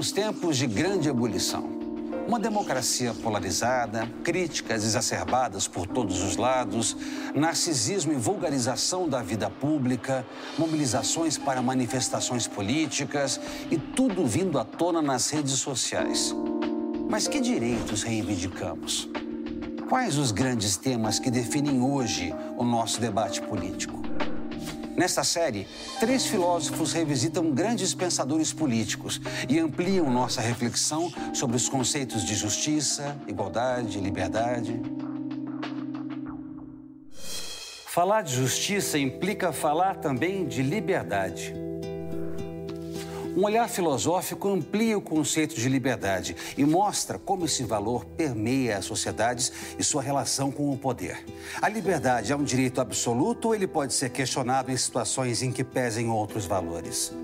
Vivemos tempos de grande ebulição. Uma democracia polarizada, críticas exacerbadas por todos os lados, narcisismo e vulgarização da vida pública, mobilizações para manifestações políticas e tudo vindo à tona nas redes sociais. Mas que direitos reivindicamos? Quais os grandes temas que definem hoje o nosso debate político? Nesta série, três filósofos revisitam grandes pensadores políticos e ampliam nossa reflexão sobre os conceitos de justiça, igualdade, liberdade. Falar de justiça implica falar também de liberdade. Um olhar filosófico amplia o conceito de liberdade e mostra como esse valor permeia as sociedades e sua relação com o poder. A liberdade é um direito absoluto ou ele pode ser questionado em situações em que pesem outros valores?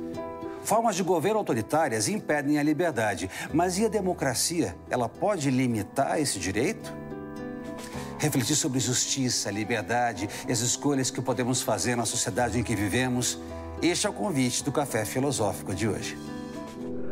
Formas de governo autoritárias impedem a liberdade, mas e a democracia? Ela pode limitar esse direito? Refletir sobre justiça, liberdade e as escolhas que podemos fazer na sociedade em que vivemos este é o convite do Café Filosófico de hoje.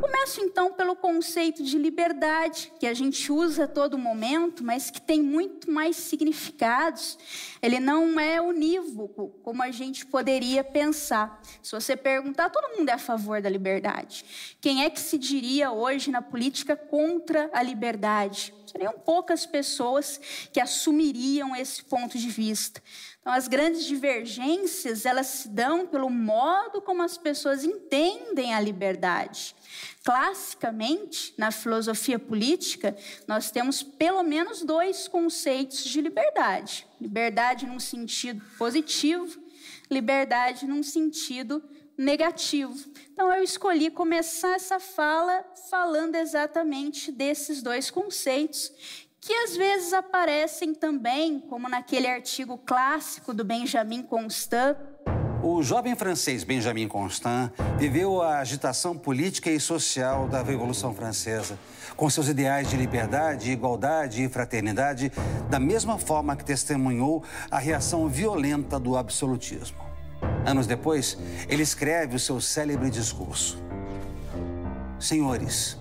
Começo então pelo conceito de liberdade, que a gente usa a todo momento, mas que tem muito mais significados. Ele não é unívoco, como a gente poderia pensar. Se você perguntar, todo mundo é a favor da liberdade. Quem é que se diria hoje na política contra a liberdade? Seriam poucas pessoas que assumiriam esse ponto de vista. Então, as grandes divergências, elas se dão pelo modo como as pessoas entendem a liberdade. Classicamente, na filosofia política, nós temos pelo menos dois conceitos de liberdade: liberdade num sentido positivo, liberdade num sentido negativo. Então, eu escolhi começar essa fala falando exatamente desses dois conceitos que às vezes aparecem também, como naquele artigo clássico do Benjamin Constant. O jovem francês Benjamin Constant viveu a agitação política e social da Revolução Francesa, com seus ideais de liberdade, igualdade e fraternidade, da mesma forma que testemunhou a reação violenta do absolutismo. Anos depois, ele escreve o seu célebre discurso: Senhores,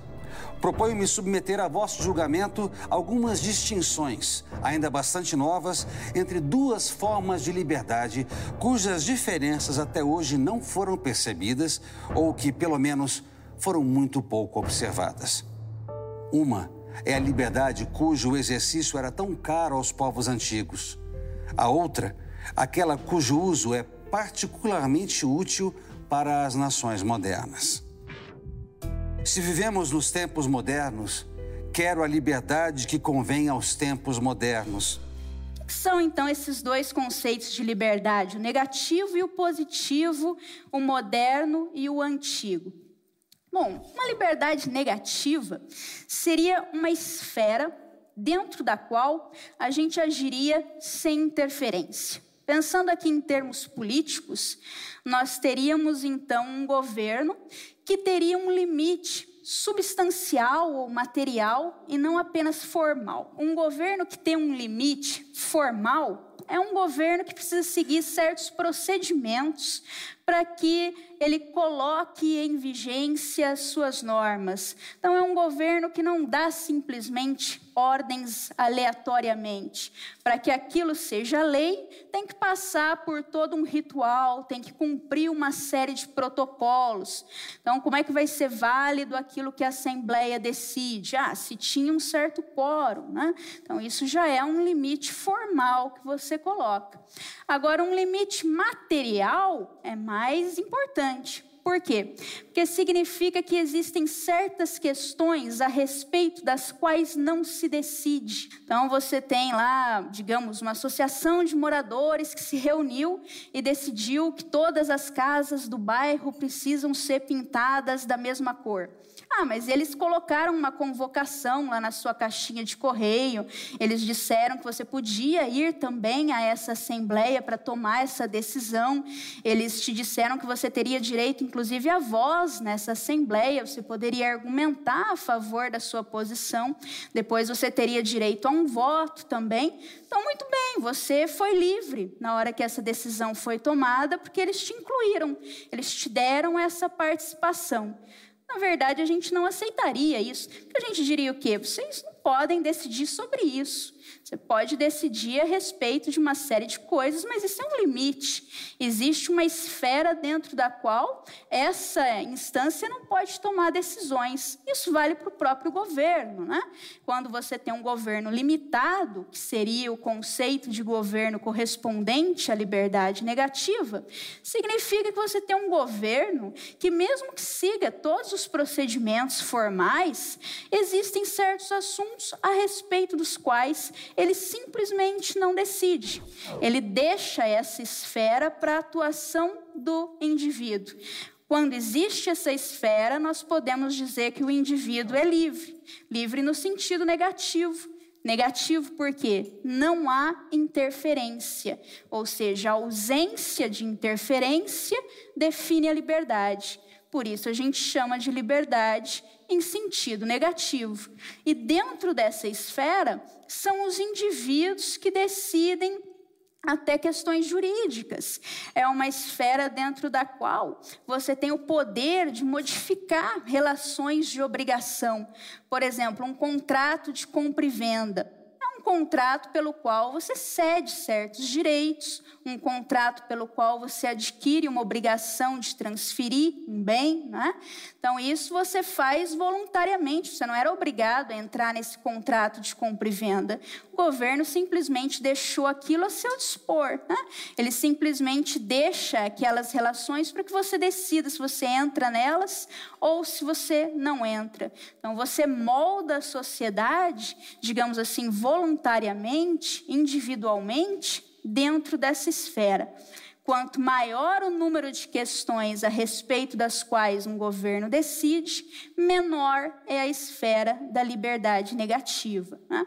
proponho-me submeter a vosso julgamento algumas distinções, ainda bastante novas, entre duas formas de liberdade cujas diferenças até hoje não foram percebidas ou que, pelo menos, foram muito pouco observadas. Uma é a liberdade cujo exercício era tão caro aos povos antigos. A outra, aquela cujo uso é particularmente útil para as nações modernas. Se vivemos nos tempos modernos, quero a liberdade que convém aos tempos modernos. São então esses dois conceitos de liberdade, o negativo e o positivo, o moderno e o antigo? Bom, uma liberdade negativa seria uma esfera dentro da qual a gente agiria sem interferência. Pensando aqui em termos políticos, nós teríamos então um governo que teria um limite substancial ou material e não apenas formal. Um governo que tem um limite formal é um governo que precisa seguir certos procedimentos para que ele coloque em vigência suas normas. Então, é um governo que não dá simplesmente ordens aleatoriamente. Para que aquilo seja lei, tem que passar por todo um ritual, tem que cumprir uma série de protocolos. Então, como é que vai ser válido aquilo que a Assembleia decide? Ah, se tinha um certo quórum, né? Então, isso já é um limite formal que você coloca. Agora, um limite material é mais importante. Por quê? Porque significa que existem certas questões a respeito das quais não se decide. Então, você tem lá, digamos, uma associação de moradores que se reuniu e decidiu que todas as casas do bairro precisam ser pintadas da mesma cor. Ah, mas eles colocaram uma convocação lá na sua caixinha de correio. Eles disseram que você podia ir também a essa assembleia para tomar essa decisão. Eles te disseram que você teria direito, inclusive, a voz nessa assembleia. Você poderia argumentar a favor da sua posição. Depois você teria direito a um voto também. Então, muito bem, você foi livre na hora que essa decisão foi tomada, porque eles te incluíram, eles te deram essa participação. Na verdade, a gente não aceitaria isso. Porque a gente diria o quê? Vocês podem decidir sobre isso. Você pode decidir a respeito de uma série de coisas, mas isso é um limite. Existe uma esfera dentro da qual essa instância não pode tomar decisões. Isso vale para o próprio governo. Né? Quando você tem um governo limitado, que seria o conceito de governo correspondente à liberdade negativa, significa que você tem um governo que, mesmo que siga todos os procedimentos formais, existem certos assuntos a respeito dos quais ele simplesmente não decide. Ele deixa essa esfera para a atuação do indivíduo. Quando existe essa esfera, nós podemos dizer que o indivíduo é livre. Livre no sentido negativo. Negativo porque não há interferência, ou seja, a ausência de interferência define a liberdade. Por isso a gente chama de liberdade em sentido negativo. E dentro dessa esfera são os indivíduos que decidem até questões jurídicas. É uma esfera dentro da qual você tem o poder de modificar relações de obrigação. Por exemplo, um contrato de compra e venda contrato pelo qual você cede certos direitos, um contrato pelo qual você adquire uma obrigação de transferir um bem, né? Então isso você faz voluntariamente, você não era obrigado a entrar nesse contrato de compra e venda. O governo simplesmente deixou aquilo a seu dispor, né? Ele simplesmente deixa aquelas relações para que você decida se você entra nelas ou se você não entra. Então você molda a sociedade, digamos assim, voluntariamente voluntariamente, individualmente, dentro dessa esfera. Quanto maior o número de questões a respeito das quais um governo decide, menor é a esfera da liberdade negativa. Né?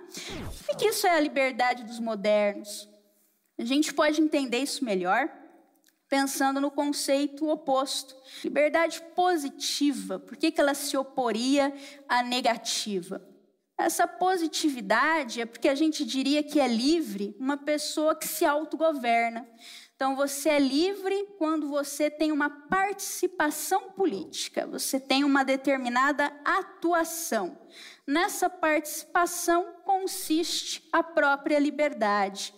O que isso é a liberdade dos modernos? A gente pode entender isso melhor pensando no conceito oposto. Liberdade positiva, por que, que ela se oporia à negativa? Essa positividade é porque a gente diria que é livre uma pessoa que se autogoverna. Então, você é livre quando você tem uma participação política, você tem uma determinada atuação. Nessa participação consiste a própria liberdade.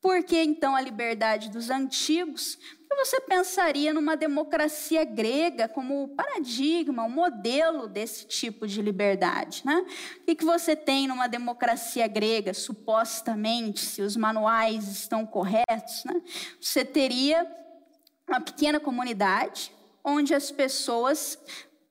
Por que então a liberdade dos antigos? Você pensaria numa democracia grega como paradigma, o modelo desse tipo de liberdade. Né? O que você tem numa democracia grega, supostamente, se os manuais estão corretos? Né? Você teria uma pequena comunidade onde as pessoas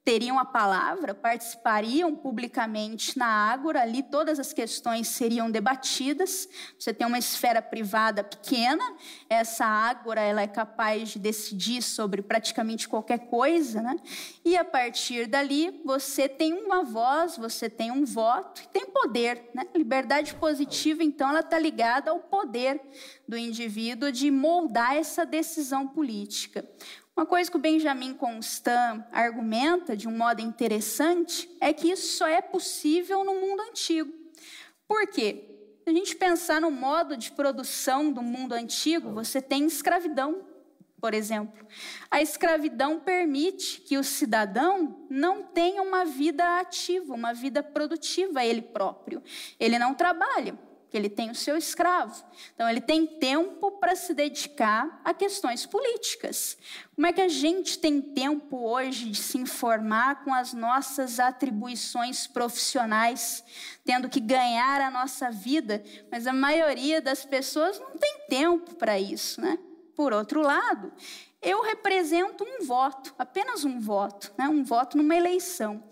teriam a palavra, participariam publicamente na Ágora, ali todas as questões seriam debatidas. Você tem uma esfera privada pequena, essa Ágora ela é capaz de decidir sobre praticamente qualquer coisa, né? E a partir dali você tem uma voz, você tem um voto e tem poder, né? Liberdade positiva, então, ela está ligada ao poder do indivíduo de moldar essa decisão política. Uma coisa que o Benjamin Constant argumenta de um modo interessante é que isso só é possível no mundo antigo. Por quê? Se a gente pensar no modo de produção do mundo antigo, você tem escravidão, por exemplo. A escravidão permite que o cidadão não tenha uma vida ativa, uma vida produtiva ele próprio. Ele não trabalha que ele tem o seu escravo. Então, ele tem tempo para se dedicar a questões políticas. Como é que a gente tem tempo hoje de se informar com as nossas atribuições profissionais, tendo que ganhar a nossa vida? Mas a maioria das pessoas não tem tempo para isso, né? Por outro lado, eu represento um voto, apenas um voto, né? um voto numa eleição.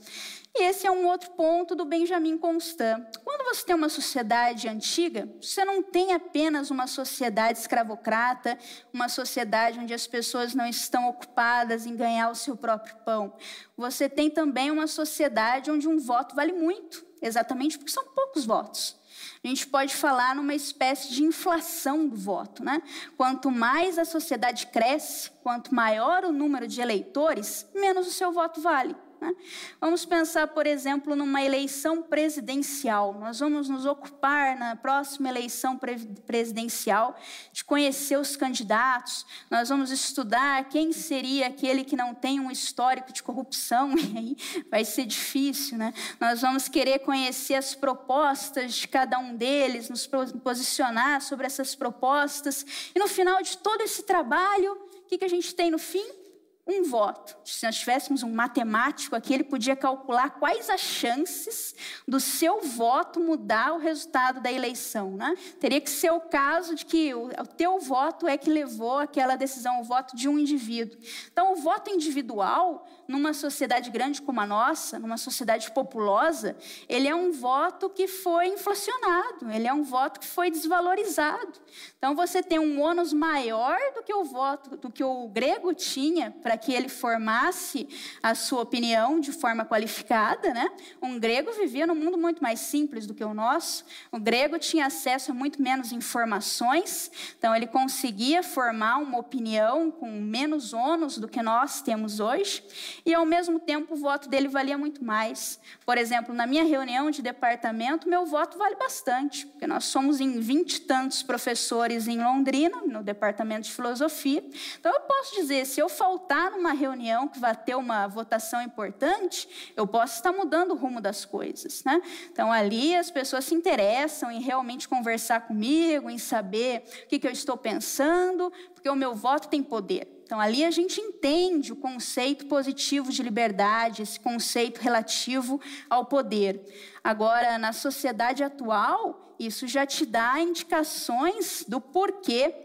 E esse é um outro ponto do Benjamin Constant. Quando você tem uma sociedade antiga, você não tem apenas uma sociedade escravocrata, uma sociedade onde as pessoas não estão ocupadas em ganhar o seu próprio pão. Você tem também uma sociedade onde um voto vale muito, exatamente porque são poucos votos. A gente pode falar numa espécie de inflação do voto, né? Quanto mais a sociedade cresce, quanto maior o número de eleitores, menos o seu voto vale. Né? Vamos pensar, por exemplo, numa eleição presidencial. Nós vamos nos ocupar na próxima eleição presidencial de conhecer os candidatos, nós vamos estudar quem seria aquele que não tem um histórico de corrupção, e aí vai ser difícil, né? Nós vamos querer conhecer as propostas de cada um deles, nos posicionar sobre essas propostas, e no final de todo esse trabalho, o que, que a gente tem no fim? Um voto. Se nós tivéssemos um matemático aqui, ele podia calcular quais as chances do seu voto mudar o resultado da eleição. Né? Teria que ser o caso de que o, o teu voto é que levou aquela decisão, o voto de um indivíduo. Então, o voto individual, numa sociedade grande como a nossa, numa sociedade populosa, ele é um voto que foi inflacionado, ele é um voto que foi desvalorizado. Então, você tem um ônus maior do que o voto, do que o grego tinha para que ele formasse a sua opinião de forma qualificada, né? Um grego vivia num mundo muito mais simples do que o nosso. O grego tinha acesso a muito menos informações, então ele conseguia formar uma opinião com menos ônus do que nós temos hoje, e ao mesmo tempo o voto dele valia muito mais. Por exemplo, na minha reunião de departamento, meu voto vale bastante, porque nós somos em vinte e tantos professores em Londrina, no departamento de filosofia. Então eu posso dizer, se eu faltar numa reunião que vai ter uma votação importante, eu posso estar mudando o rumo das coisas. Né? Então, ali as pessoas se interessam em realmente conversar comigo, em saber o que, que eu estou pensando, porque o meu voto tem poder. Então, ali a gente entende o conceito positivo de liberdade, esse conceito relativo ao poder. Agora, na sociedade atual, isso já te dá indicações do porquê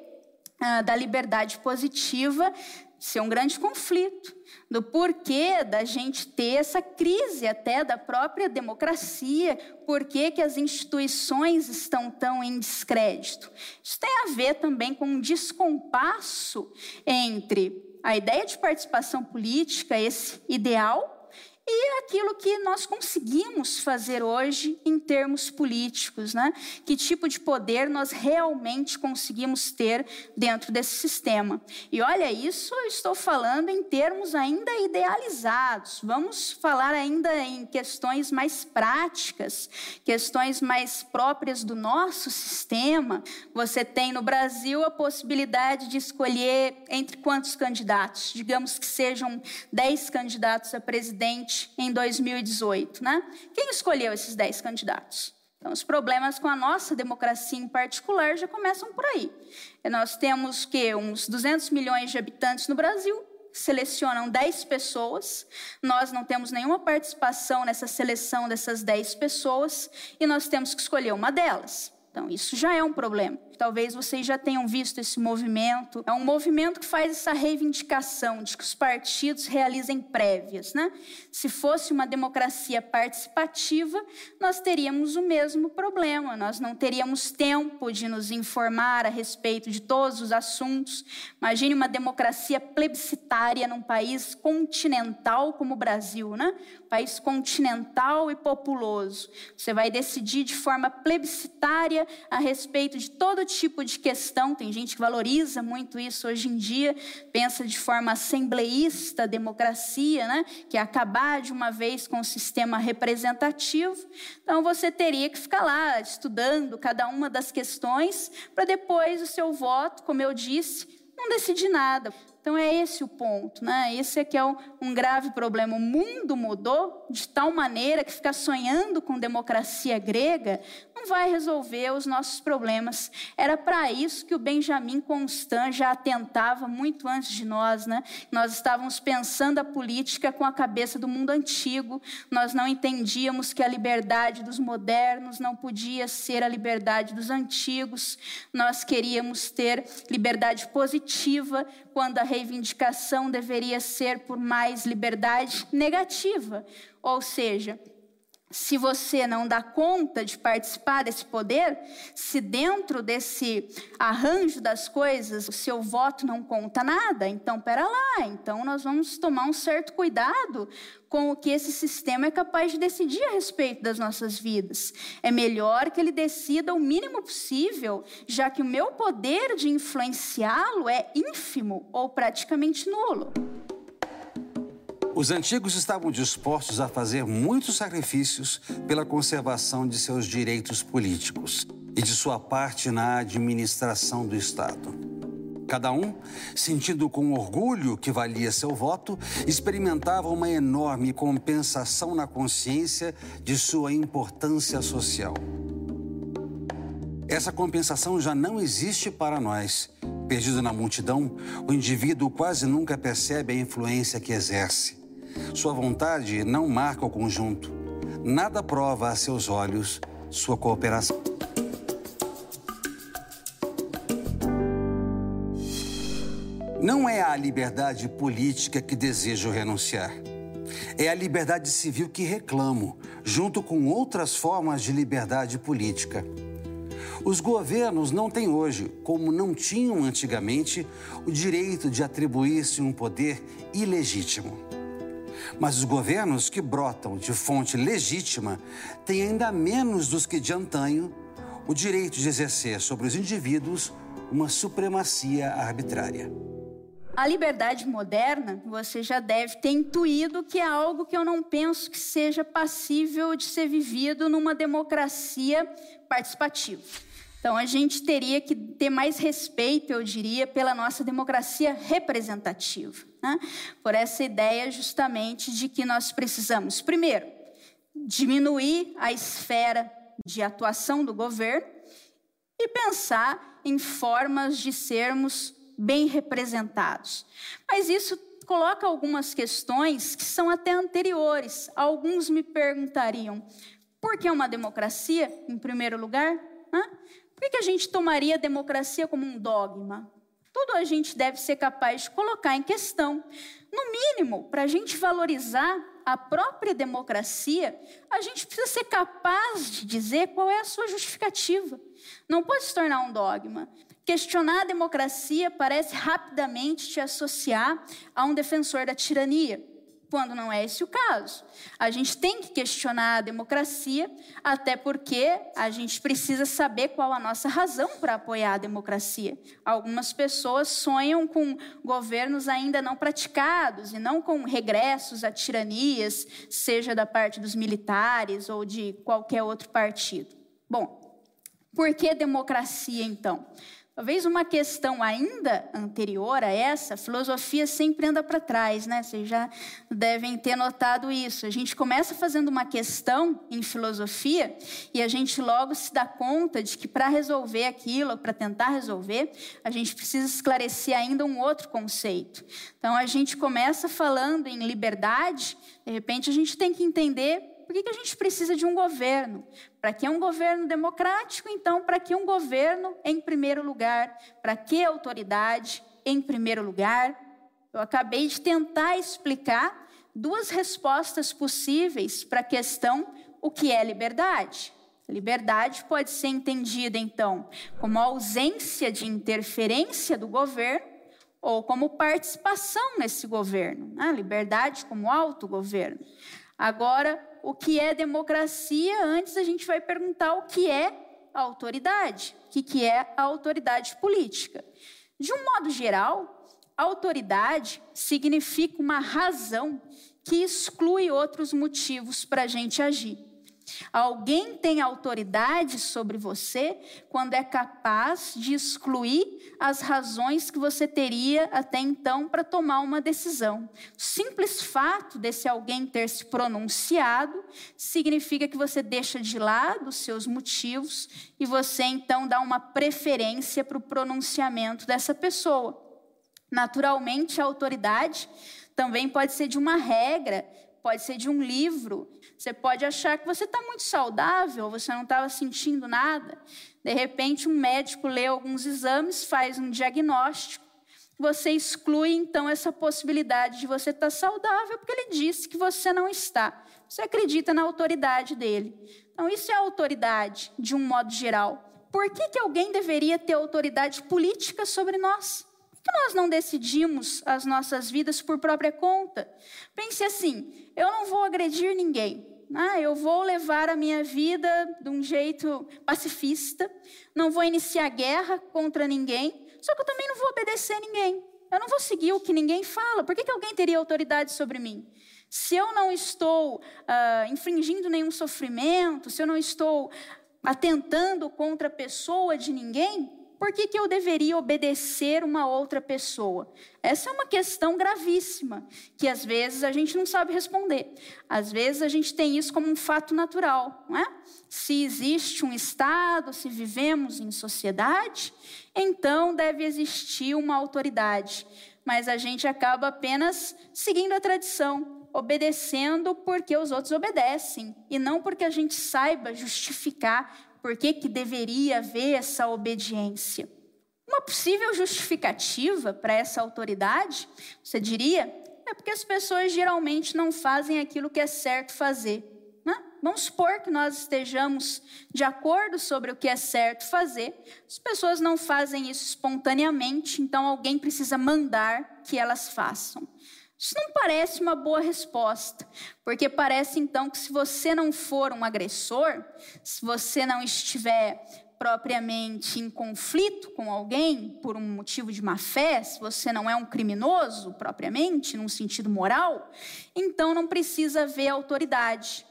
ah, da liberdade positiva ser um grande conflito do porquê da gente ter essa crise até da própria democracia, por que as instituições estão tão em descrédito. Isso tem a ver também com um descompasso entre a ideia de participação política, esse ideal, e aquilo que nós conseguimos fazer hoje em termos políticos, né? Que tipo de poder nós realmente conseguimos ter dentro desse sistema? E olha, isso eu estou falando em termos ainda idealizados. Vamos falar ainda em questões mais práticas, questões mais próprias do nosso sistema. Você tem no Brasil a possibilidade de escolher entre quantos candidatos? Digamos que sejam 10 candidatos a presidente em 2018, né? Quem escolheu esses 10 candidatos? Então, os problemas com a nossa democracia em particular já começam por aí. Nós temos que uns 200 milhões de habitantes no Brasil, selecionam 10 pessoas, nós não temos nenhuma participação nessa seleção dessas 10 pessoas e nós temos que escolher uma delas. Então, isso já é um problema. Talvez vocês já tenham visto esse movimento. É um movimento que faz essa reivindicação de que os partidos realizem prévias. Né? Se fosse uma democracia participativa, nós teríamos o mesmo problema. Nós não teríamos tempo de nos informar a respeito de todos os assuntos. Imagine uma democracia plebiscitária num país continental como o Brasil, né? país continental e populoso. Você vai decidir de forma plebiscitária a respeito de todo tipo de questão. Tem gente que valoriza muito isso hoje em dia, pensa de forma assembleísta democracia, né? que é acabar de uma vez com o sistema representativo. Então você teria que ficar lá estudando cada uma das questões para depois o seu voto, como eu disse, não decidir nada. Então é esse o ponto, né? Esse é que é um, grave problema. O mundo mudou de tal maneira que ficar sonhando com democracia grega não vai resolver os nossos problemas. Era para isso que o Benjamin Constant já atentava muito antes de nós, né? Nós estávamos pensando a política com a cabeça do mundo antigo. Nós não entendíamos que a liberdade dos modernos não podia ser a liberdade dos antigos. Nós queríamos ter liberdade positiva quando a reivindicação deveria ser por mais liberdade negativa. Ou seja, se você não dá conta de participar desse poder, se dentro desse arranjo das coisas o seu voto não conta nada, então pera lá, então nós vamos tomar um certo cuidado com o que esse sistema é capaz de decidir a respeito das nossas vidas. É melhor que ele decida o mínimo possível, já que o meu poder de influenciá-lo é ínfimo ou praticamente nulo. Os antigos estavam dispostos a fazer muitos sacrifícios pela conservação de seus direitos políticos e de sua parte na administração do Estado. Cada um, sentindo com orgulho que valia seu voto, experimentava uma enorme compensação na consciência de sua importância social. Essa compensação já não existe para nós. Perdido na multidão, o indivíduo quase nunca percebe a influência que exerce. Sua vontade não marca o conjunto. Nada prova a seus olhos sua cooperação. Não é a liberdade política que desejo renunciar. É a liberdade civil que reclamo, junto com outras formas de liberdade política. Os governos não têm hoje, como não tinham antigamente, o direito de atribuir-se um poder ilegítimo. Mas os governos que brotam de fonte legítima têm ainda menos dos que de antanho o direito de exercer sobre os indivíduos uma supremacia arbitrária. A liberdade moderna, você já deve ter intuído que é algo que eu não penso que seja passível de ser vivido numa democracia participativa. Então, a gente teria que ter mais respeito, eu diria, pela nossa democracia representativa, né? por essa ideia justamente de que nós precisamos, primeiro, diminuir a esfera de atuação do governo e pensar em formas de sermos bem representados. Mas isso coloca algumas questões que são até anteriores. Alguns me perguntariam: por que uma democracia, em primeiro lugar? Por que a gente tomaria a democracia como um dogma? Tudo a gente deve ser capaz de colocar em questão. No mínimo, para a gente valorizar a própria democracia, a gente precisa ser capaz de dizer qual é a sua justificativa. Não pode se tornar um dogma. Questionar a democracia parece rapidamente te associar a um defensor da tirania, quando não é esse o caso. A gente tem que questionar a democracia, até porque a gente precisa saber qual a nossa razão para apoiar a democracia. Algumas pessoas sonham com governos ainda não praticados e não com regressos a tiranias, seja da parte dos militares ou de qualquer outro partido. Bom, por que democracia então? Talvez uma questão ainda anterior a essa, a filosofia sempre anda para trás, né? Vocês já devem ter notado isso. A gente começa fazendo uma questão em filosofia e a gente logo se dá conta de que para resolver aquilo, para tentar resolver, a gente precisa esclarecer ainda um outro conceito. Então a gente começa falando em liberdade, de repente a gente tem que entender por que, que a gente precisa de um governo? Para que um governo democrático? Então, para que um governo em primeiro lugar? Para que autoridade em primeiro lugar? Eu acabei de tentar explicar duas respostas possíveis para a questão o que é liberdade. Liberdade pode ser entendida, então, como ausência de interferência do governo ou como participação nesse governo. Né? Liberdade como autogoverno. Agora, o que é democracia, antes a gente vai perguntar o que é autoridade, o que, que é a autoridade política. De um modo geral, autoridade significa uma razão que exclui outros motivos para a gente agir. Alguém tem autoridade sobre você quando é capaz de excluir as razões que você teria até então para tomar uma decisão. O simples fato desse alguém ter se pronunciado significa que você deixa de lado os seus motivos e você então dá uma preferência para o pronunciamento dessa pessoa. Naturalmente, a autoridade também pode ser de uma regra pode ser de um livro. Você pode achar que você está muito saudável, você não estava sentindo nada. De repente, um médico lê alguns exames, faz um diagnóstico. Você exclui então essa possibilidade de você estar tá saudável, porque ele disse que você não está. Você acredita na autoridade dele. Então, isso é autoridade, de um modo geral. Por que, que alguém deveria ter autoridade política sobre nós? Que nós não decidimos as nossas vidas por própria conta? Pense assim: eu não vou agredir ninguém. Ah, eu vou levar a minha vida de um jeito pacifista, não vou iniciar guerra contra ninguém, só que eu também não vou obedecer ninguém. Eu não vou seguir o que ninguém fala. Por que, que alguém teria autoridade sobre mim? Se eu não estou uh, infringindo nenhum sofrimento, se eu não estou atentando contra a pessoa de ninguém, por que, que eu deveria obedecer uma outra pessoa? Essa é uma questão gravíssima, que às vezes a gente não sabe responder. Às vezes a gente tem isso como um fato natural, não é? Se existe um Estado, se vivemos em sociedade, então deve existir uma autoridade. Mas a gente acaba apenas seguindo a tradição, obedecendo porque os outros obedecem, e não porque a gente saiba justificar por que, que deveria haver essa obediência. Uma possível justificativa para essa autoridade, você diria, é porque as pessoas geralmente não fazem aquilo que é certo fazer. Né? Vamos supor que nós estejamos de acordo sobre o que é certo fazer, as pessoas não fazem isso espontaneamente, então alguém precisa mandar que elas façam. Isso não parece uma boa resposta, porque parece então que se você não for um agressor, se você não estiver propriamente em conflito com alguém por um motivo de má fé, se você não é um criminoso propriamente, num sentido moral, então não precisa haver autoridade.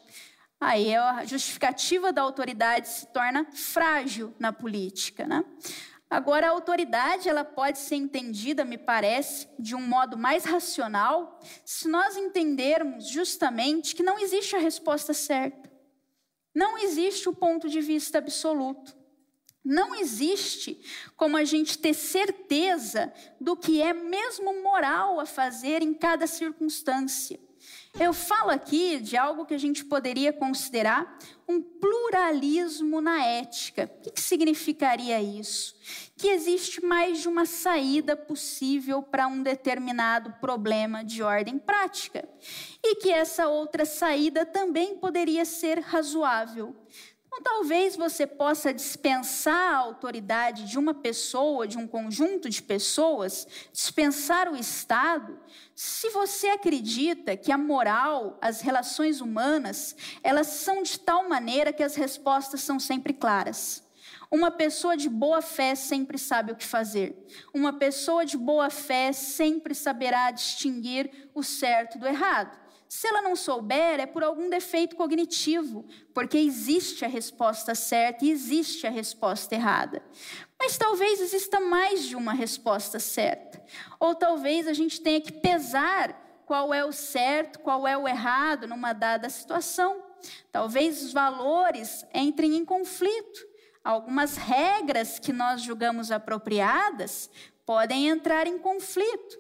Aí a justificativa da autoridade se torna frágil na política, né? Agora, a autoridade ela pode ser entendida, me parece, de um modo mais racional, se nós entendermos justamente que não existe a resposta certa. Não existe o ponto de vista absoluto. Não existe como a gente ter certeza do que é mesmo moral a fazer em cada circunstância. Eu falo aqui de algo que a gente poderia considerar um pluralismo na ética. O que, significaria isso? Que existe mais de uma saída possível para um determinado problema de ordem prática. E que essa outra saída também poderia ser razoável. Então, talvez você possa dispensar a autoridade de uma pessoa, de um conjunto de pessoas, dispensar o Estado, se você acredita que a moral, as relações humanas, elas são de tal maneira que as respostas são sempre claras. Uma pessoa de boa fé sempre sabe o que fazer. Uma pessoa de boa fé sempre saberá distinguir o certo do errado. Se ela não souber, é por algum defeito cognitivo, porque existe a resposta certa e existe a resposta errada. Mas talvez exista mais de uma resposta certa. Ou talvez a gente tenha que pesar qual é o certo, qual é o errado numa dada situação. Talvez os valores entrem em conflito. Algumas regras que nós julgamos apropriadas podem entrar em conflito.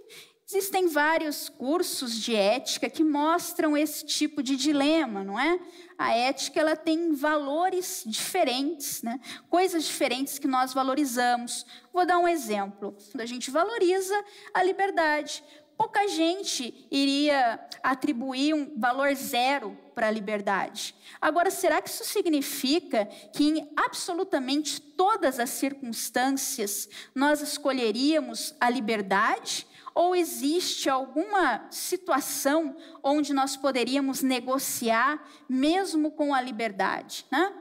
Existem vários cursos de ética que mostram esse tipo de dilema, não é? A ética ela tem valores diferentes, né? Coisas diferentes que nós valorizamos. Vou dar um exemplo. A gente valoriza a liberdade. Pouca gente iria atribuir um valor zero para a liberdade. Agora, será que isso significa que em absolutamente todas as circunstâncias nós escolheríamos a liberdade? Ou existe alguma situação onde nós poderíamos negociar, mesmo com a liberdade? Né?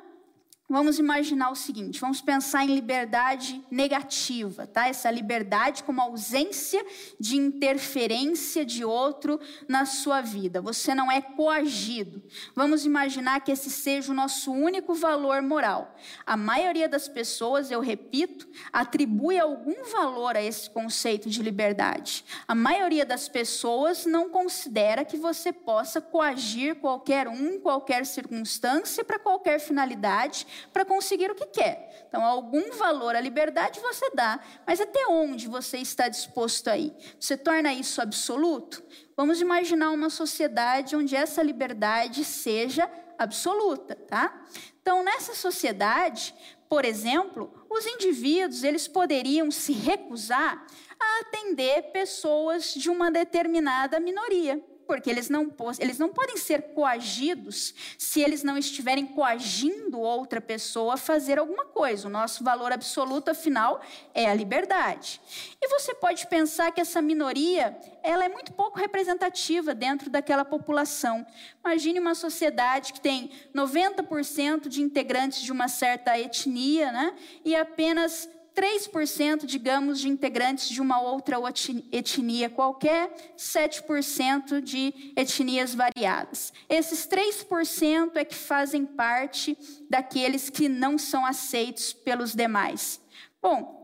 Vamos imaginar o seguinte, vamos pensar em liberdade negativa, tá? Essa liberdade como ausência de interferência de outro na sua vida. Você não é coagido. Vamos imaginar que esse seja o nosso único valor moral. A maioria das pessoas, eu repito, atribui algum valor a esse conceito de liberdade. A maioria das pessoas não considera que você possa coagir qualquer um, qualquer circunstância, para qualquer finalidade para conseguir o que quer. Então, algum valor à liberdade você dá, mas até onde você está disposto a ir? Você torna isso absoluto? Vamos imaginar uma sociedade onde essa liberdade seja absoluta, tá? Então, nessa sociedade, por exemplo, os indivíduos, eles poderiam se recusar a atender pessoas de uma determinada minoria porque eles não, eles não podem ser coagidos se eles não estiverem coagindo outra pessoa a fazer alguma coisa. O nosso valor absoluto, afinal, é a liberdade. E você pode pensar que essa minoria ela é muito pouco representativa dentro daquela população. Imagine uma sociedade que tem 90% de integrantes de uma certa etnia, né? E apenas 3%, digamos, de integrantes de uma outra etnia qualquer, 7% de etnias variadas. Esses 3% é que fazem parte daqueles que não são aceitos pelos demais. Bom,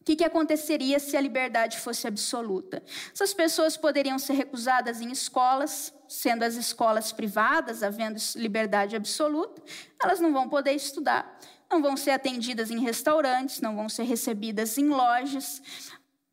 o que, que, aconteceria se a liberdade fosse absoluta? Essas pessoas poderiam ser recusadas em escolas, sendo as escolas privadas, havendo liberdade absoluta, elas não vão poder estudar não vão ser atendidas em restaurantes, não vão ser recebidas em lojas.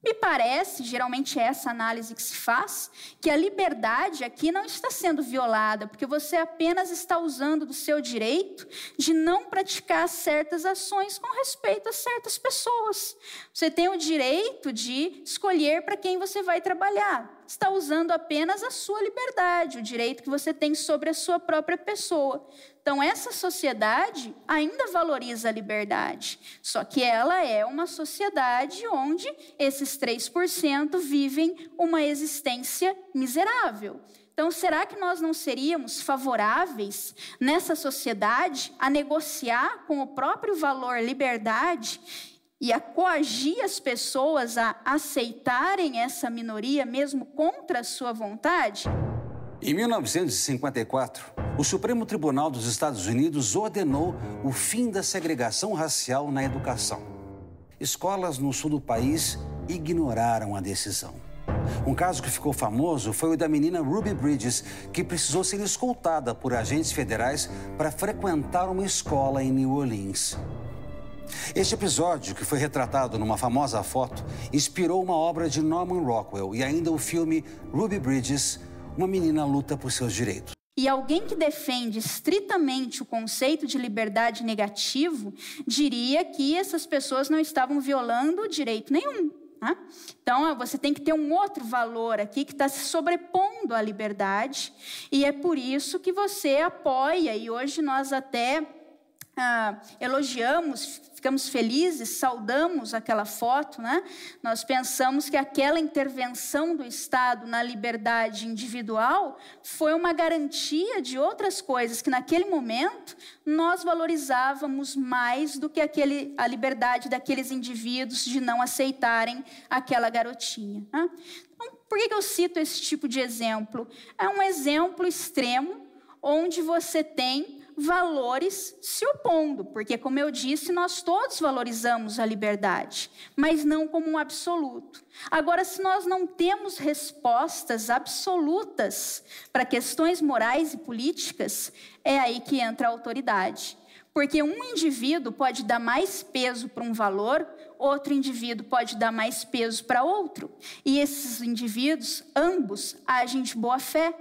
Me parece, geralmente é essa análise que se faz, que a liberdade aqui não está sendo violada, porque você apenas está usando do seu direito de não praticar certas ações com respeito a certas pessoas. Você tem o direito de escolher para quem você vai trabalhar. Está usando apenas a sua liberdade, o direito que você tem sobre a sua própria pessoa. Então, essa sociedade ainda valoriza a liberdade, só que ela é uma sociedade onde esses 3% vivem uma existência miserável. Então, será que nós não seríamos favoráveis nessa sociedade a negociar com o próprio valor liberdade e a coagir as pessoas a aceitarem essa minoria mesmo contra a sua vontade? Em 1954, o Supremo Tribunal dos Estados Unidos ordenou o fim da segregação racial na educação. Escolas no sul do país ignoraram a decisão. Um caso que ficou famoso foi o da menina Ruby Bridges, que precisou ser escoltada por agentes federais para frequentar uma escola em New Orleans. Este episódio, que foi retratado numa famosa foto, inspirou uma obra de Norman Rockwell e ainda o filme Ruby Bridges, uma menina luta por seus direitos. E alguém que defende estritamente o conceito de liberdade negativo diria que essas pessoas não estavam violando direito nenhum. Né? Então, você tem que ter um outro valor aqui que está se sobrepondo à liberdade, e é por isso que você apoia, e hoje nós até ah, elogiamos, ficamos felizes, saudamos aquela foto, né? Nós pensamos que aquela intervenção do Estado na liberdade individual foi uma garantia de outras coisas que naquele momento nós valorizávamos mais do que aquele, a liberdade daqueles indivíduos de não aceitarem aquela garotinha. Né? Então, por que eu cito esse tipo de exemplo? É um exemplo extremo onde você tem valores se opondo, porque, como eu disse, nós todos valorizamos a liberdade, mas não como um absoluto. Agora, se nós não temos respostas absolutas para questões morais e políticas, é aí que entra a autoridade. Porque um indivíduo pode dar mais peso para um valor, outro indivíduo pode dar mais peso para outro. E esses indivíduos, ambos, agem de boa fé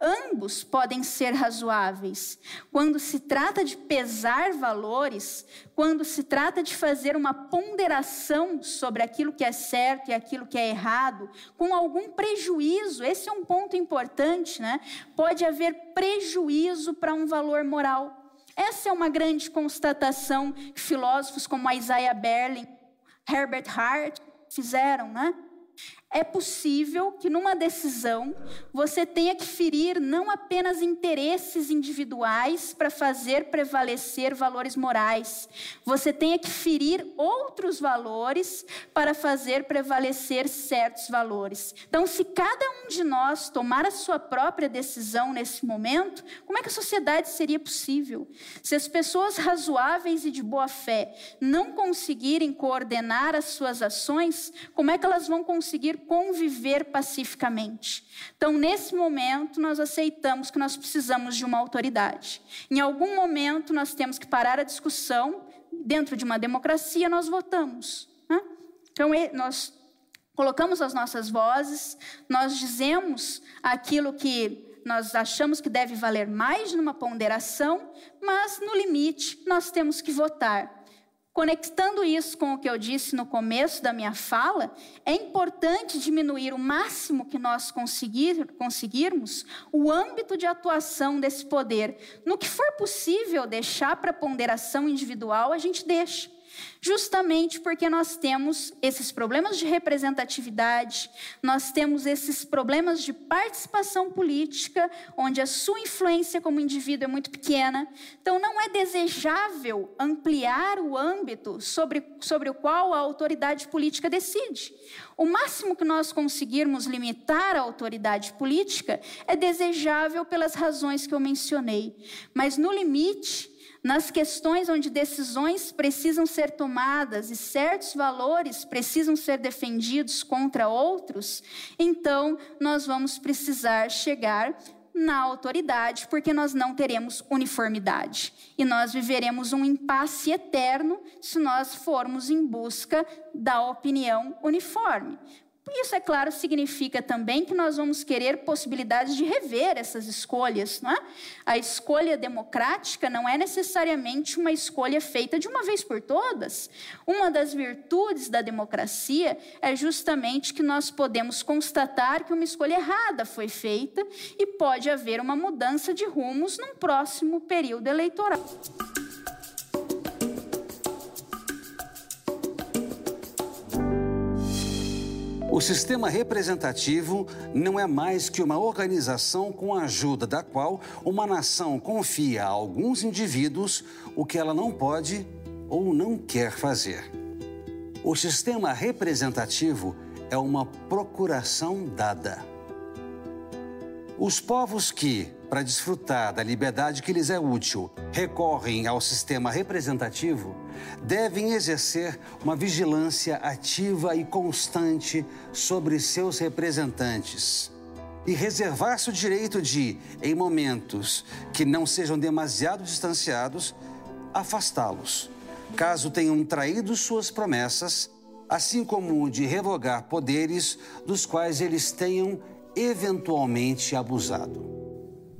ambos podem ser razoáveis. Quando se trata de pesar valores, quando se trata de fazer uma ponderação sobre aquilo que é certo e aquilo que é errado, com algum prejuízo, esse é um ponto importante, né? Pode haver prejuízo para um valor moral. Essa é uma grande constatação que filósofos como Isaiah Berlin, Herbert Hart fizeram, né? É possível que numa decisão você tenha que ferir não apenas interesses individuais para fazer prevalecer valores morais, você tenha que ferir outros valores para fazer prevalecer certos valores. Então, se cada um de nós tomar a sua própria decisão nesse momento, como é que a sociedade seria possível? Se as pessoas razoáveis e de boa fé não conseguirem coordenar as suas ações, como é que elas vão conseguir conviver pacificamente. Então, nesse momento, nós aceitamos que nós precisamos de uma autoridade. Em algum momento, nós temos que parar a discussão. Dentro de uma democracia, nós votamos. Né? Então, nós colocamos as nossas vozes, nós dizemos aquilo que nós achamos que deve valer mais numa ponderação, mas no limite nós temos que votar. Conectando isso com o que eu disse no começo da minha fala, é importante diminuir o máximo que nós conseguir, conseguirmos o âmbito de atuação desse poder. No que for possível deixar para ponderação individual, a gente deixa. Justamente porque nós temos esses problemas de representatividade, nós temos esses problemas de participação política, onde a sua influência como indivíduo é muito pequena. Então, não é desejável ampliar o âmbito sobre, sobre o qual a autoridade política decide. O máximo que nós conseguirmos limitar a autoridade política é desejável pelas razões que eu mencionei. Mas, no limite, nas questões onde decisões precisam ser tomadas e certos valores precisam ser defendidos contra outros, então nós vamos precisar chegar na autoridade, porque nós não teremos uniformidade. E nós viveremos um impasse eterno se nós formos em busca da opinião uniforme. Isso, é claro, significa também que nós vamos querer possibilidades de rever essas escolhas, não é? A escolha democrática não é necessariamente uma escolha feita de uma vez por todas. Uma das virtudes da democracia é justamente que nós podemos constatar que uma escolha errada foi feita e pode haver uma mudança de rumos num próximo período eleitoral. O sistema representativo não é mais que uma organização com a ajuda da qual uma nação confia a alguns indivíduos o que ela não pode ou não quer fazer. O sistema representativo é uma procuração dada. Os povos que, para desfrutar da liberdade que lhes é útil, recorrem ao sistema representativo, devem exercer uma vigilância ativa e constante sobre seus representantes e reservar-se o direito de, em momentos que não sejam demasiado distanciados, afastá-los, caso tenham traído suas promessas, assim como de revogar poderes dos quais eles tenham eventualmente abusado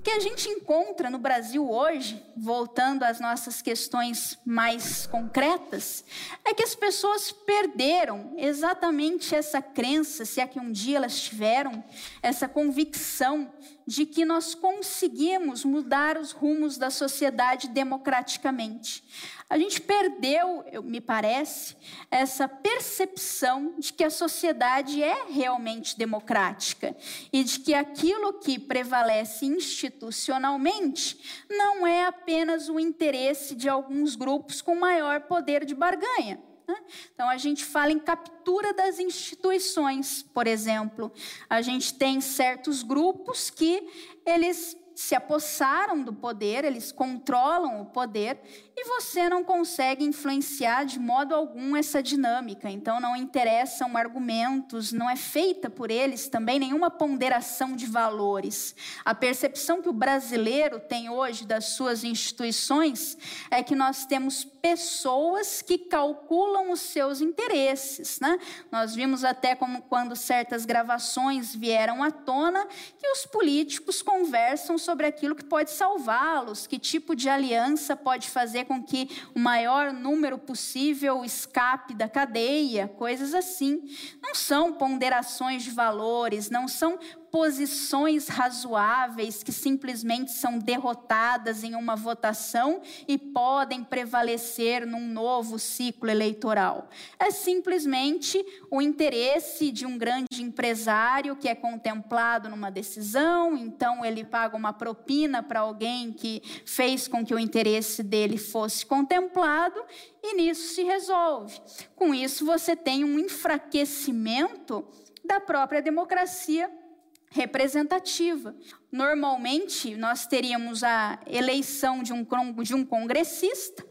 que a gente encontra no Brasil hoje, voltando às nossas questões mais concretas, é que as pessoas perderam exatamente essa crença, se é que um dia elas tiveram, essa convicção de que nós conseguimos mudar os rumos da sociedade democraticamente. A gente perdeu, me parece, essa percepção de que a sociedade é realmente democrática e de que aquilo que prevalece institucionalmente não é apenas o interesse de alguns grupos com maior poder de barganha. Né? Então, a gente fala em captura das instituições, por exemplo. A gente tem certos grupos que eles se apossaram do poder, eles controlam o poder e você não consegue influenciar de modo algum essa dinâmica. Então não interessam argumentos, não é feita por eles também nenhuma ponderação de valores. A percepção que o brasileiro tem hoje das suas instituições é que nós temos pessoas que calculam os seus interesses, né? Nós vimos até como quando certas gravações vieram à tona que os políticos conversam sobre aquilo que pode salvá-los, que tipo de aliança pode fazer com que o maior número possível escape da cadeia, coisas assim. Não são ponderações de valores, não são posições razoáveis que simplesmente são derrotadas em uma votação e podem prevalecer num novo ciclo eleitoral. É simplesmente o interesse de um grande empresário que é contemplado numa decisão, então ele paga uma propina para alguém que fez com que o interesse dele fosse contemplado e nisso se resolve. Com isso, você tem um enfraquecimento da própria democracia representativa. Normalmente, nós teríamos a eleição de um, de um congressista,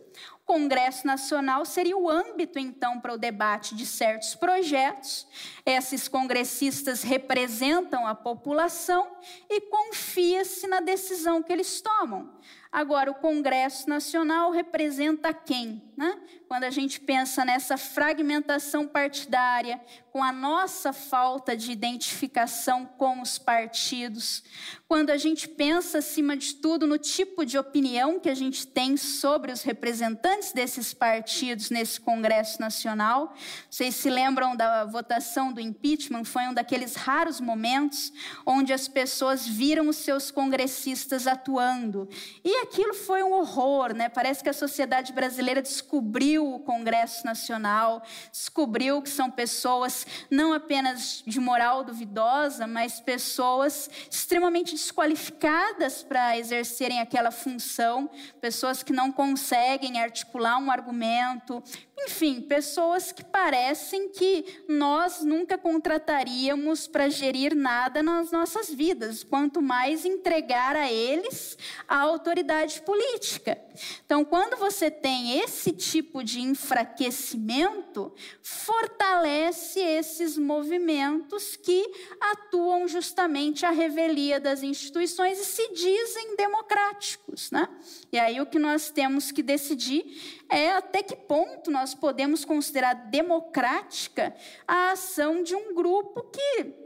o Congresso Nacional seria o âmbito, então, para o debate de certos projetos. Esses congressistas representam a população e confia-se na decisão que eles tomam. Agora, o Congresso Nacional representa quem? Né? Quando a gente pensa nessa fragmentação partidária, com a nossa falta de identificação com os partidos, quando a gente pensa, acima de tudo, no tipo de opinião que a gente tem sobre os representantes desses partidos nesse Congresso Nacional. Vocês se lembram da votação do impeachment? Foi um daqueles raros momentos onde as pessoas viram os seus congressistas atuando. E aquilo foi um horror, né? Parece que a sociedade brasileira descobriu o Congresso Nacional, descobriu que são pessoas não apenas de moral duvidosa, mas pessoas extremamente desqualificadas para exercerem aquela função, pessoas que não conseguem articular um argumento, enfim, pessoas que parecem que nós nunca contrataríamos para gerir nada nas nossas vidas, quanto mais entregar a eles a autoridade política. Então, quando você tem esse tipo de enfraquecimento, fortalece esses movimentos que atuam justamente à revelia das instituições e se dizem democráticos, né? E aí o que nós temos que decidir é até que ponto nós podemos considerar democrática a ação de um grupo que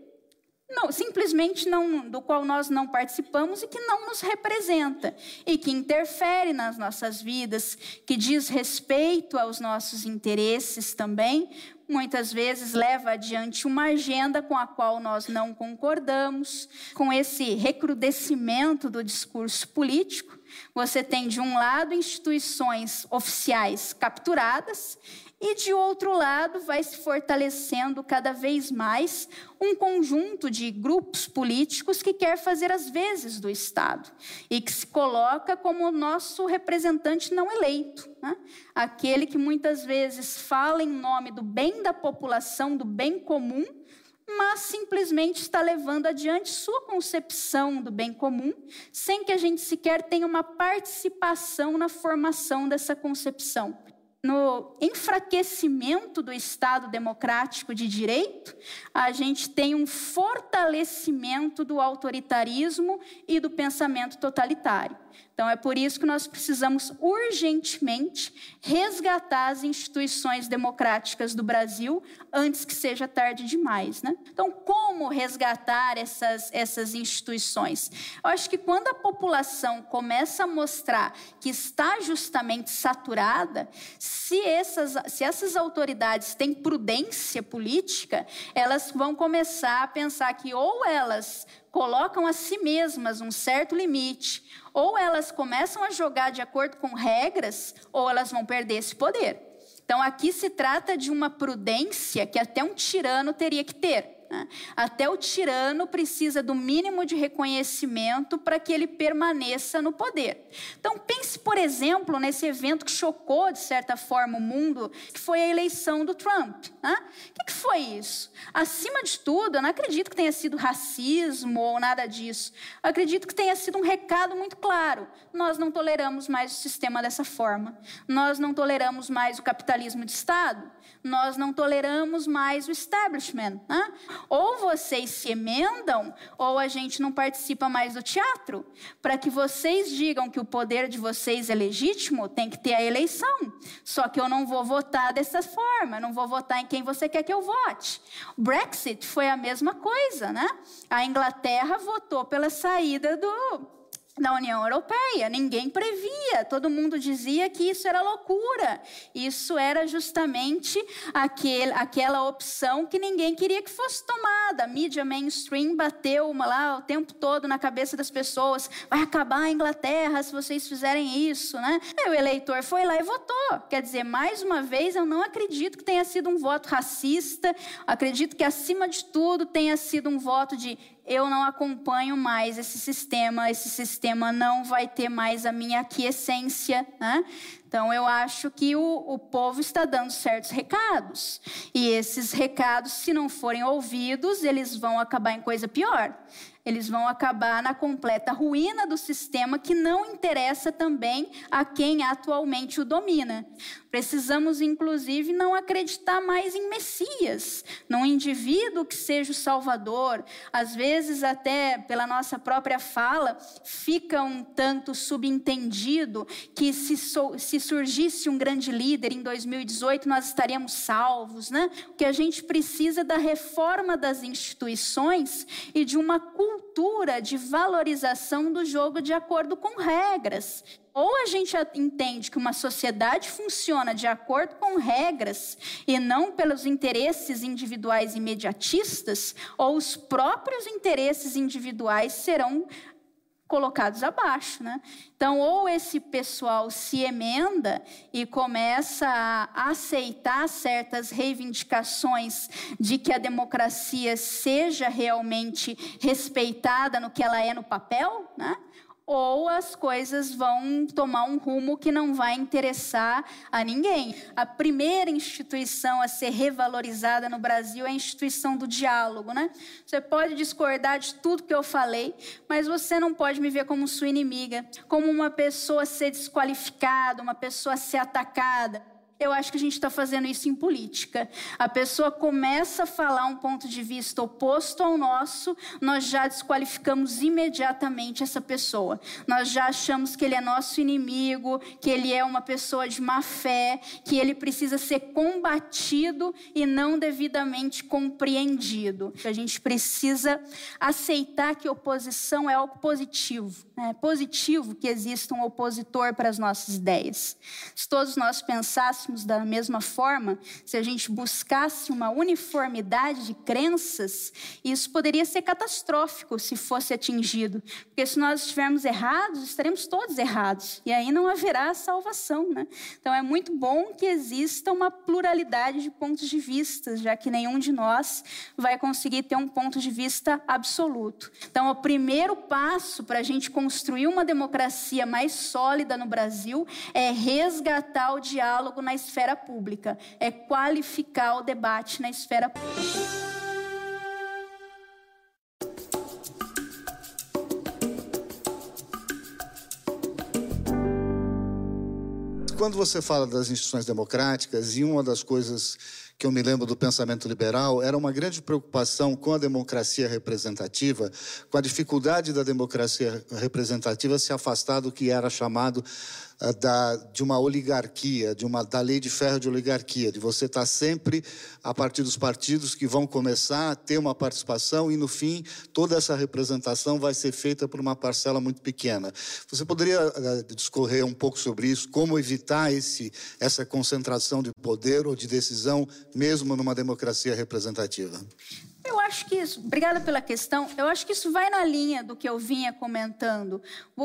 não, simplesmente não, do qual nós não participamos e que não nos representa e que interfere nas nossas vidas, que diz respeito aos nossos interesses também, muitas vezes leva adiante uma agenda com a qual nós não concordamos, com esse recrudescimento do discurso político. Você tem, de um lado, instituições oficiais capturadas e de outro lado, vai se fortalecendo cada vez mais um conjunto de grupos políticos que quer fazer as vezes do Estado e que se coloca como nosso representante não eleito, né? aquele que muitas vezes fala em nome do bem da população, do bem comum, mas simplesmente está levando adiante sua concepção do bem comum, sem que a gente sequer tenha uma participação na formação dessa concepção no enfraquecimento do Estado democrático de direito, a gente tem um fortalecimento do autoritarismo e do pensamento totalitário. Então, é por isso que nós precisamos urgentemente resgatar as instituições democráticas do Brasil antes que seja tarde demais. Né? Então, como resgatar essas, essas instituições? Eu acho que quando a população começa a mostrar que está justamente saturada, se essas, se essas autoridades têm prudência política, elas vão começar a pensar que ou elas colocam a si mesmas um certo limite, ou elas começam a jogar de acordo com regras, ou elas vão perder esse poder. Então aqui se trata de uma prudência que até um tirano teria que ter. Né? Até o tirano precisa do mínimo de reconhecimento para que ele permaneça no poder. Então, pense, por exemplo, nesse evento que chocou, de certa forma, o mundo, que foi a eleição do Trump. Né? O que foi isso? Acima de tudo, eu não acredito que tenha sido racismo ou nada disso. Eu acredito que tenha sido um recado muito claro. Nós não toleramos mais o sistema dessa forma. Nós não toleramos mais o capitalismo de Estado. Nós não toleramos mais o establishment. Né? Ou vocês se emendam, ou a gente não participa mais do teatro. Para que vocês digam que o poder de vocês é legítimo, tem que ter a eleição. Só que eu não vou votar dessa forma, não vou votar em quem você quer que eu vote. Brexit foi a mesma coisa, né? A Inglaterra votou pela saída do da União Europeia. Ninguém previa, todo mundo dizia que isso era loucura. Isso era justamente aquele, aquela opção que ninguém queria que fosse tomada. A mídia mainstream bateu uma lá o tempo todo na cabeça das pessoas. Vai acabar a Inglaterra se vocês fizerem isso, né? Aí o eleitor foi lá e votou. Quer dizer, mais uma vez, eu não acredito que tenha sido um voto racista. Acredito que, acima de tudo, tenha sido um voto de eu não acompanho mais esse sistema, esse sistema não vai ter mais a minha aquiescência, né? Então, eu acho que o, o povo está dando certos recados. E esses recados, se não forem ouvidos, eles vão acabar em coisa pior eles vão acabar na completa ruína do sistema que não interessa também a quem atualmente o domina. Precisamos, inclusive, não acreditar mais em Messias, num indivíduo que seja o Salvador. Às vezes, até pela nossa própria fala, fica um tanto subentendido que se, se surgisse um grande líder em 2018, nós estaríamos salvos. Né? O que a gente precisa da reforma das instituições e de uma cultura cultura de valorização do jogo de acordo com regras. Ou a gente entende que uma sociedade funciona de acordo com regras e não pelos interesses individuais imediatistas, ou os próprios interesses individuais serão colocados abaixo, né? Então, ou esse pessoal se emenda e começa a aceitar certas reivindicações de que a democracia seja realmente respeitada no que ela é no papel, né? Ou as coisas vão tomar um rumo que não vai interessar a ninguém. A primeira instituição a ser revalorizada no Brasil é a instituição do diálogo, né? Você pode discordar de tudo que eu falei, mas você não pode me ver como sua inimiga, como uma pessoa ser desqualificada, uma pessoa ser atacada. Eu acho que a gente está fazendo isso em política. A pessoa começa a falar um ponto de vista oposto ao nosso, nós já desqualificamos imediatamente essa pessoa. Nós já achamos que ele é nosso inimigo, que ele é uma pessoa de má fé, que ele precisa ser combatido e não devidamente compreendido. A gente precisa aceitar que oposição é algo positivo. É positivo que exista um opositor para as nossas ideias. Se todos nós pensássemos pensássemos da mesma forma, se a gente buscasse uma uniformidade de crenças, isso poderia ser catastrófico se fosse atingido. Porque se nós estivermos errados, estaremos todos errados. E aí não haverá salvação. Né? Então é muito bom que exista uma pluralidade de pontos de vista, já que nenhum de nós vai conseguir ter um ponto de vista absoluto. Então, o primeiro passo para a gente construir uma democracia mais sólida no Brasil é resgatar o diálogo na esfera pública, é qualificar o debate na esfera pública. Quando você fala das instituições democráticas, e uma das coisas que eu me lembro do pensamento liberal era uma grande preocupação com a democracia representativa, com a dificuldade da democracia representativa se afastar do que era chamado da, de uma oligarquia, de uma, da lei de ferro de oligarquia, de você estar sempre a partir dos partidos que vão começar a ter uma participação e, no fim, toda essa representação vai ser feita por uma parcela muito pequena. Você poderia uh, discorrer um pouco sobre isso, como evitar esse, essa concentração de poder ou de decisão, mesmo numa democracia representativa? Eu acho que isso, obrigada pela questão, eu acho que isso vai na linha do que eu vinha comentando.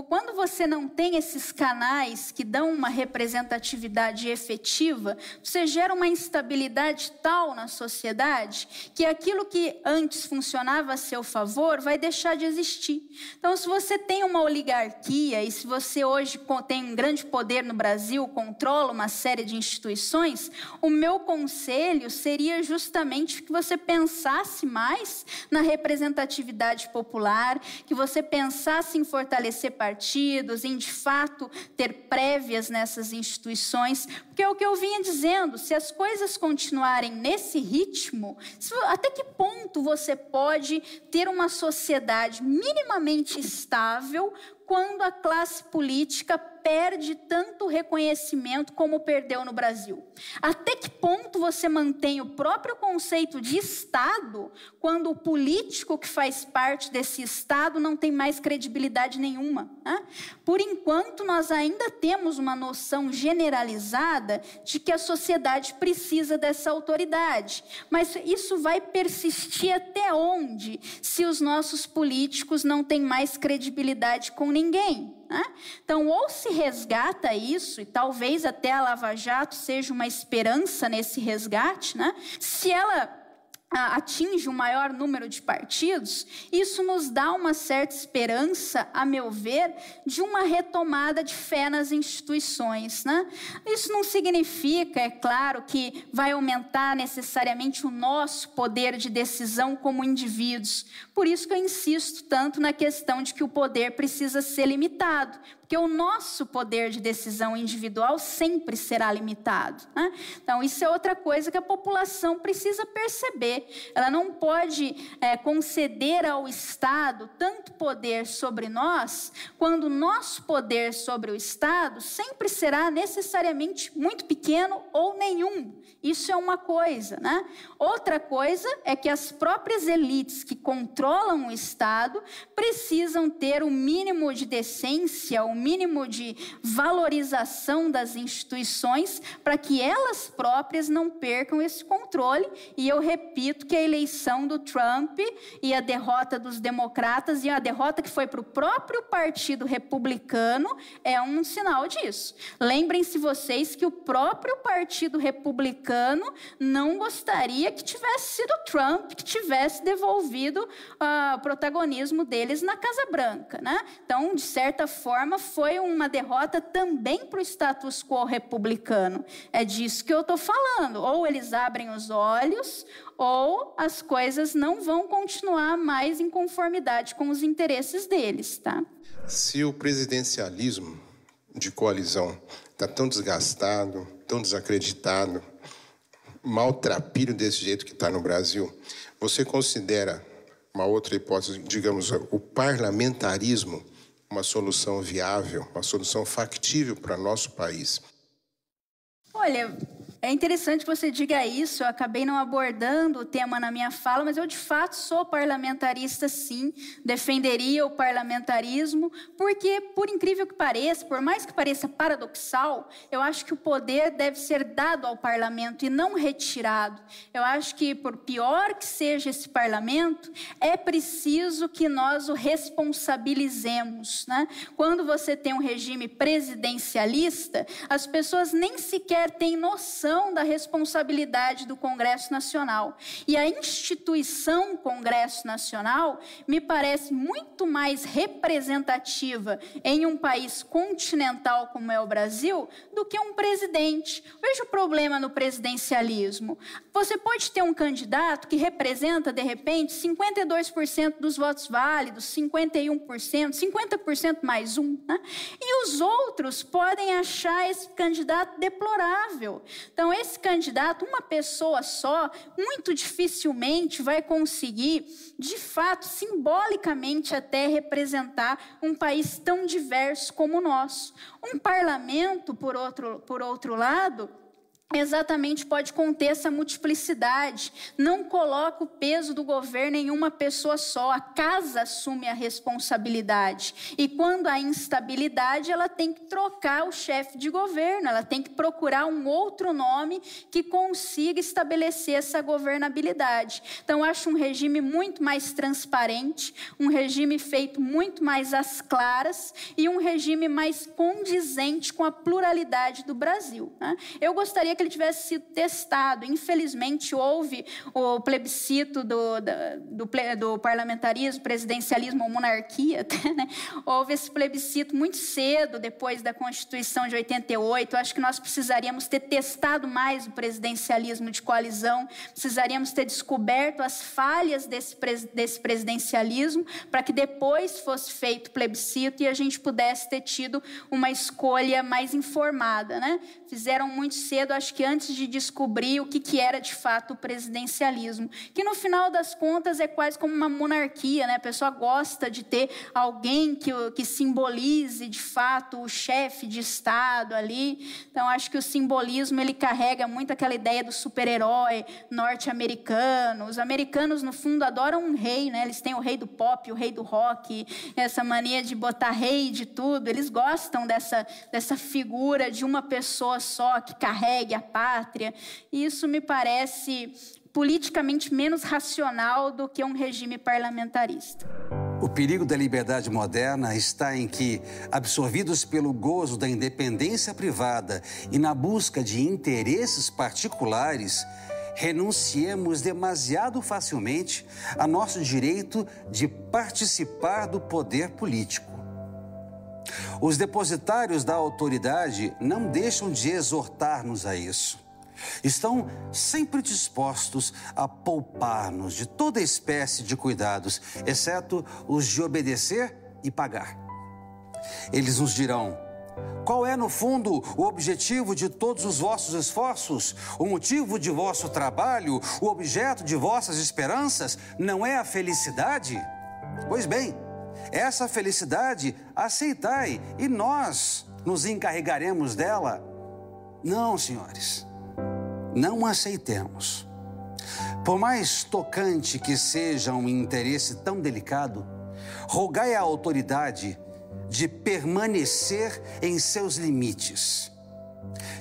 Quando você não tem esses canais que dão uma representatividade efetiva, você gera uma instabilidade tal na sociedade que aquilo que antes funcionava a seu favor vai deixar de existir. Então, se você tem uma oligarquia e se você hoje tem um grande poder no Brasil, controla uma série de instituições, o meu conselho seria justamente que você pensasse mais na representatividade popular, que você pensasse em fortalecer partidos, em de fato ter prévias nessas instituições, porque é o que eu vinha dizendo, se as coisas continuarem nesse ritmo, até que ponto você pode ter uma sociedade minimamente estável quando a classe política perde tanto reconhecimento como perdeu no Brasil? Até que ponto você mantém o próprio conceito de Estado quando o político que faz parte desse Estado não tem mais credibilidade nenhuma? Né? Por enquanto, nós ainda temos uma noção generalizada de que a sociedade precisa dessa autoridade. Mas isso vai persistir até onde se os nossos políticos não têm mais credibilidade com ninguém? Né? Então, ou se resgata isso, e talvez até a Lava Jato seja uma esperança nesse resgate, né? se ela atinge um maior número de partidos, isso nos dá uma certa esperança, a meu ver, de uma retomada de fé nas instituições. Né? Isso não significa, é claro, que vai aumentar necessariamente o nosso poder de decisão como indivíduos. Por isso que eu insisto tanto na questão de que o poder precisa ser limitado, porque o nosso poder de decisão individual sempre será limitado. Né? Então, isso é outra coisa que a população precisa perceber. Ela não pode é, conceder ao Estado tanto poder sobre nós, quando o nosso poder sobre o Estado sempre será necessariamente muito pequeno ou nenhum. Isso é uma coisa. Né? Outra coisa é que as próprias elites que controlam o Estado precisam ter o mínimo de decência, o mínimo de valorização das instituições para que elas próprias não percam esse controle. E eu repito, que a eleição do Trump e a derrota dos democratas e a derrota que foi para o próprio Partido Republicano é um sinal disso. Lembrem-se vocês que o próprio Partido Republicano não gostaria que tivesse sido Trump que tivesse devolvido uh, protagonismo deles na Casa Branca, né? Então, de certa forma, foi uma derrota também para o status quo republicano. É disso que eu estou falando. Ou eles abrem os olhos, ou as coisas não vão continuar mais em conformidade com os interesses deles, tá? Se o presidencialismo de coalizão está tão desgastado, tão desacreditado, maltrapilho desse jeito que está no Brasil, você considera uma outra hipótese, digamos, o parlamentarismo uma solução viável, uma solução factível para nosso país? Olha, é interessante que você diga isso. Eu acabei não abordando o tema na minha fala, mas eu de fato sou parlamentarista, sim. Defenderia o parlamentarismo, porque, por incrível que pareça, por mais que pareça paradoxal, eu acho que o poder deve ser dado ao parlamento e não retirado. Eu acho que, por pior que seja esse parlamento, é preciso que nós o responsabilizemos. Né? Quando você tem um regime presidencialista, as pessoas nem sequer têm noção da responsabilidade do Congresso Nacional. E a instituição Congresso Nacional me parece muito mais representativa em um país continental como é o Brasil do que um presidente. Veja o problema no presidencialismo. Você pode ter um candidato que representa, de repente, 52% dos votos válidos, 51%, 50% mais um, né? e os outros podem achar esse candidato deplorável. Então, então, esse candidato, uma pessoa só, muito dificilmente vai conseguir, de fato, simbolicamente até representar um país tão diverso como o nosso. Um parlamento, por outro, por outro lado, exatamente pode conter essa multiplicidade. Não coloca o peso do governo em uma pessoa só. A casa assume a responsabilidade. E quando há instabilidade, ela tem que trocar o chefe de governo, ela tem que procurar um outro nome que consiga estabelecer essa governabilidade. Então, acho um regime muito mais transparente, um regime feito muito mais às claras e um regime mais condizente com a pluralidade do Brasil. Né? Eu gostaria que ele tivesse sido testado. Infelizmente, houve o plebiscito do, do, do parlamentarismo, presidencialismo ou monarquia, até, né? houve esse plebiscito muito cedo, depois da Constituição de 88. Eu acho que nós precisaríamos ter testado mais o presidencialismo de coalizão, precisaríamos ter descoberto as falhas desse, desse presidencialismo, para que depois fosse feito plebiscito e a gente pudesse ter tido uma escolha mais informada. Né? Fizeram muito cedo, acho que antes de descobrir o que, que era de fato o presidencialismo, que no final das contas é quase como uma monarquia, né? A pessoa gosta de ter alguém que, que simbolize de fato o chefe de Estado ali. Então, acho que o simbolismo ele carrega muito aquela ideia do super-herói norte-americano. Os americanos, no fundo, adoram um rei, né? Eles têm o rei do pop, o rei do rock, essa mania de botar rei de tudo. Eles gostam dessa, dessa figura de uma pessoa só que carregue a pátria. E isso me parece politicamente menos racional do que um regime parlamentarista. O perigo da liberdade moderna está em que, absorvidos pelo gozo da independência privada e na busca de interesses particulares, renunciemos demasiado facilmente a nosso direito de participar do poder político. Os depositários da autoridade não deixam de exortar-nos a isso. Estão sempre dispostos a poupar-nos de toda espécie de cuidados, exceto os de obedecer e pagar. Eles nos dirão: qual é, no fundo, o objetivo de todos os vossos esforços? O motivo de vosso trabalho? O objeto de vossas esperanças? Não é a felicidade? Pois bem, essa felicidade aceitai e nós nos encarregaremos dela. Não, senhores, não aceitemos. Por mais tocante que seja um interesse tão delicado, rogai à autoridade de permanecer em seus limites,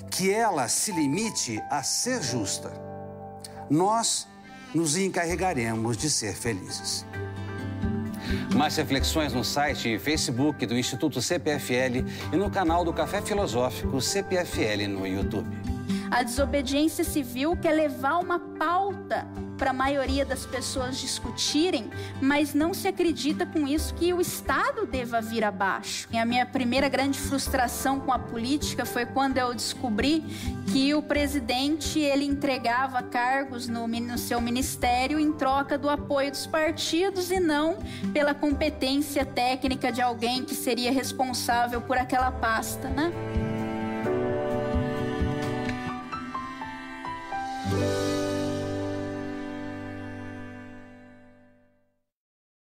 que ela se limite a ser justa. Nós nos encarregaremos de ser felizes. Mais reflexões no site e Facebook do Instituto CPFL e no canal do Café Filosófico CPFL no YouTube. A desobediência civil quer levar uma pauta para a maioria das pessoas discutirem, mas não se acredita com isso que o Estado deva vir abaixo. E a minha primeira grande frustração com a política foi quando eu descobri que o presidente ele entregava cargos no, no seu ministério em troca do apoio dos partidos e não pela competência técnica de alguém que seria responsável por aquela pasta, né?